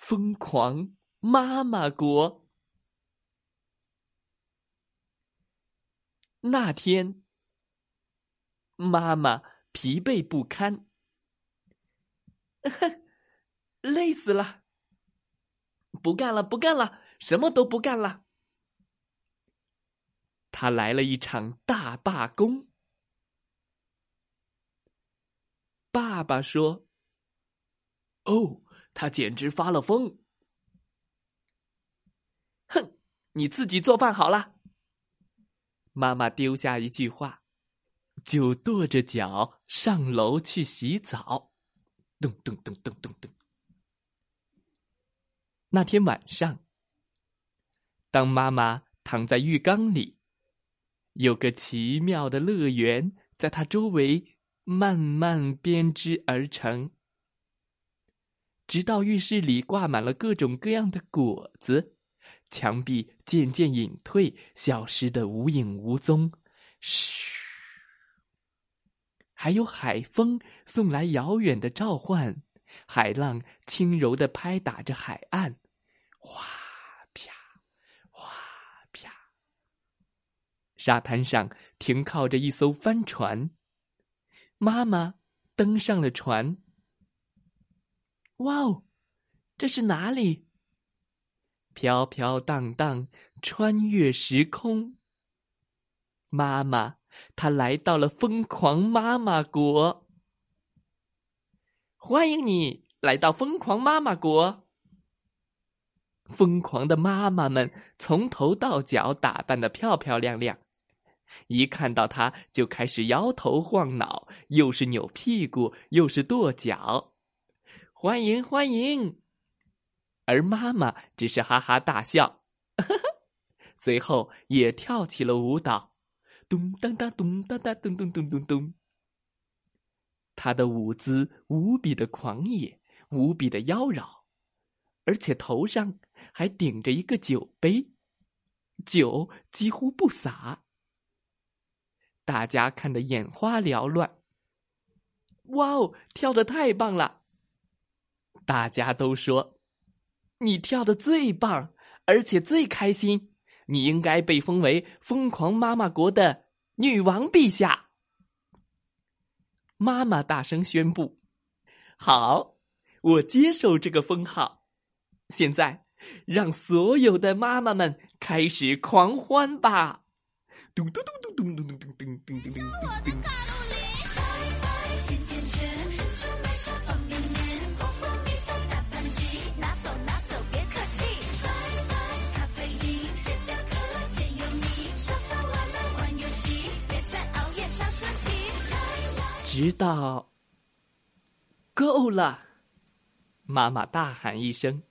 疯狂妈妈国。那天，妈妈疲惫不堪，累死了，不干了，不干了，什么都不干了。他来了一场大罢工。爸爸说：“哦。”他简直发了疯！哼，你自己做饭好了。妈妈丢下一句话，就跺着脚上楼去洗澡。咚咚咚咚咚咚。那天晚上，当妈妈躺在浴缸里，有个奇妙的乐园在她周围慢慢编织而成。直到浴室里挂满了各种各样的果子，墙壁渐渐隐退，消失的无影无踪。嘘，还有海风送来遥远的召唤，海浪轻柔的拍打着海岸，哗啪，哗啪。沙滩上停靠着一艘帆船，妈妈登上了船。哇哦，这是哪里？飘飘荡荡，穿越时空。妈妈，她来到了疯狂妈妈国。欢迎你来到疯狂妈妈国。疯狂的妈妈们从头到脚打扮的漂漂亮亮，一看到她就开始摇头晃脑，又是扭屁股，又是跺脚。欢迎欢迎，而妈妈只是哈哈大笑，随后也跳起了舞蹈，咚当当咚当当咚咚咚咚咚。她的舞姿无比的狂野，无比的妖娆，而且头上还顶着一个酒杯，酒几乎不洒。大家看得眼花缭乱。哇哦，跳的太棒了！大家都说你跳的最棒，而且最开心，你应该被封为疯狂妈妈国的女王陛下。妈妈大声宣布，好，我接受这个封号，现在让所有的妈妈们开始狂欢吧，嘟嘟嘟嘟嘟。直到够了，妈妈大喊一声，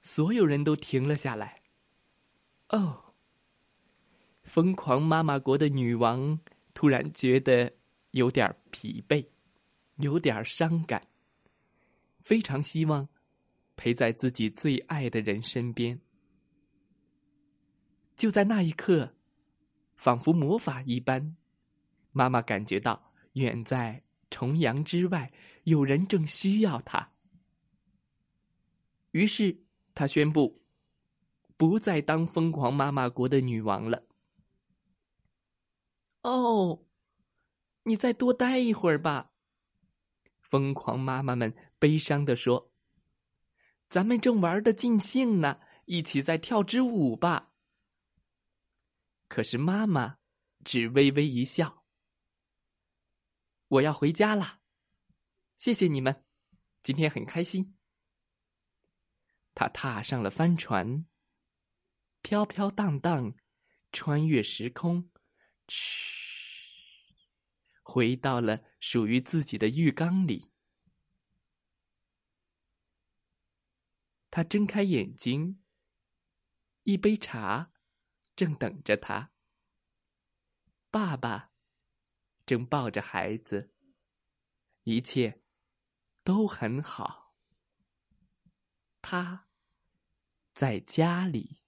所有人都停了下来。哦，疯狂妈妈国的女王突然觉得有点疲惫，有点伤感，非常希望陪在自己最爱的人身边。就在那一刻，仿佛魔法一般。妈妈感觉到，远在重洋之外，有人正需要她。于是，她宣布，不再当疯狂妈妈国的女王了。哦，你再多待一会儿吧。疯狂妈妈们悲伤地说：“咱们正玩的尽兴呢，一起再跳支舞吧。”可是妈妈只微微一笑。我要回家了，谢谢你们，今天很开心。他踏上了帆船，飘飘荡荡，穿越时空，嘘，回到了属于自己的浴缸里。他睁开眼睛，一杯茶正等着他。爸爸正抱着孩子，一切都很好。他在家里。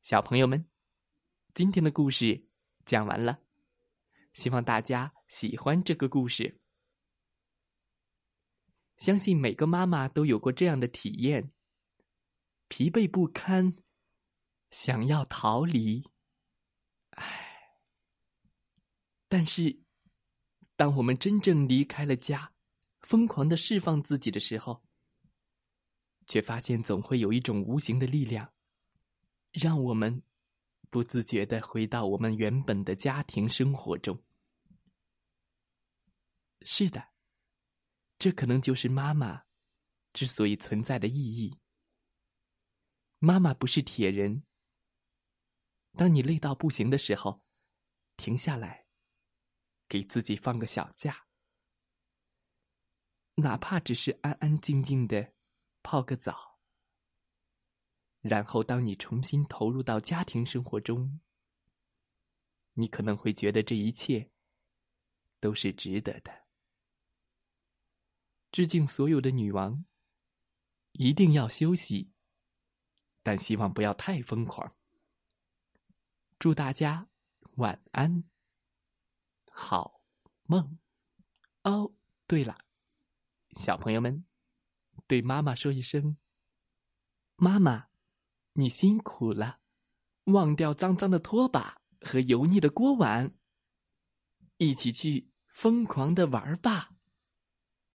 小朋友们，今天的故事讲完了，希望大家喜欢这个故事。相信每个妈妈都有过这样的体验：疲惫不堪，想要逃离。唉，但是当我们真正离开了家，疯狂的释放自己的时候，却发现总会有一种无形的力量。让我们不自觉的回到我们原本的家庭生活中。是的，这可能就是妈妈之所以存在的意义。妈妈不是铁人。当你累到不行的时候，停下来，给自己放个小假，哪怕只是安安静静的泡个澡。然后，当你重新投入到家庭生活中，你可能会觉得这一切都是值得的。致敬所有的女王，一定要休息，但希望不要太疯狂。祝大家晚安，好梦。哦，对了，小朋友们，对妈妈说一声，妈妈。你辛苦了，忘掉脏脏的拖把和油腻的锅碗，一起去疯狂的玩吧。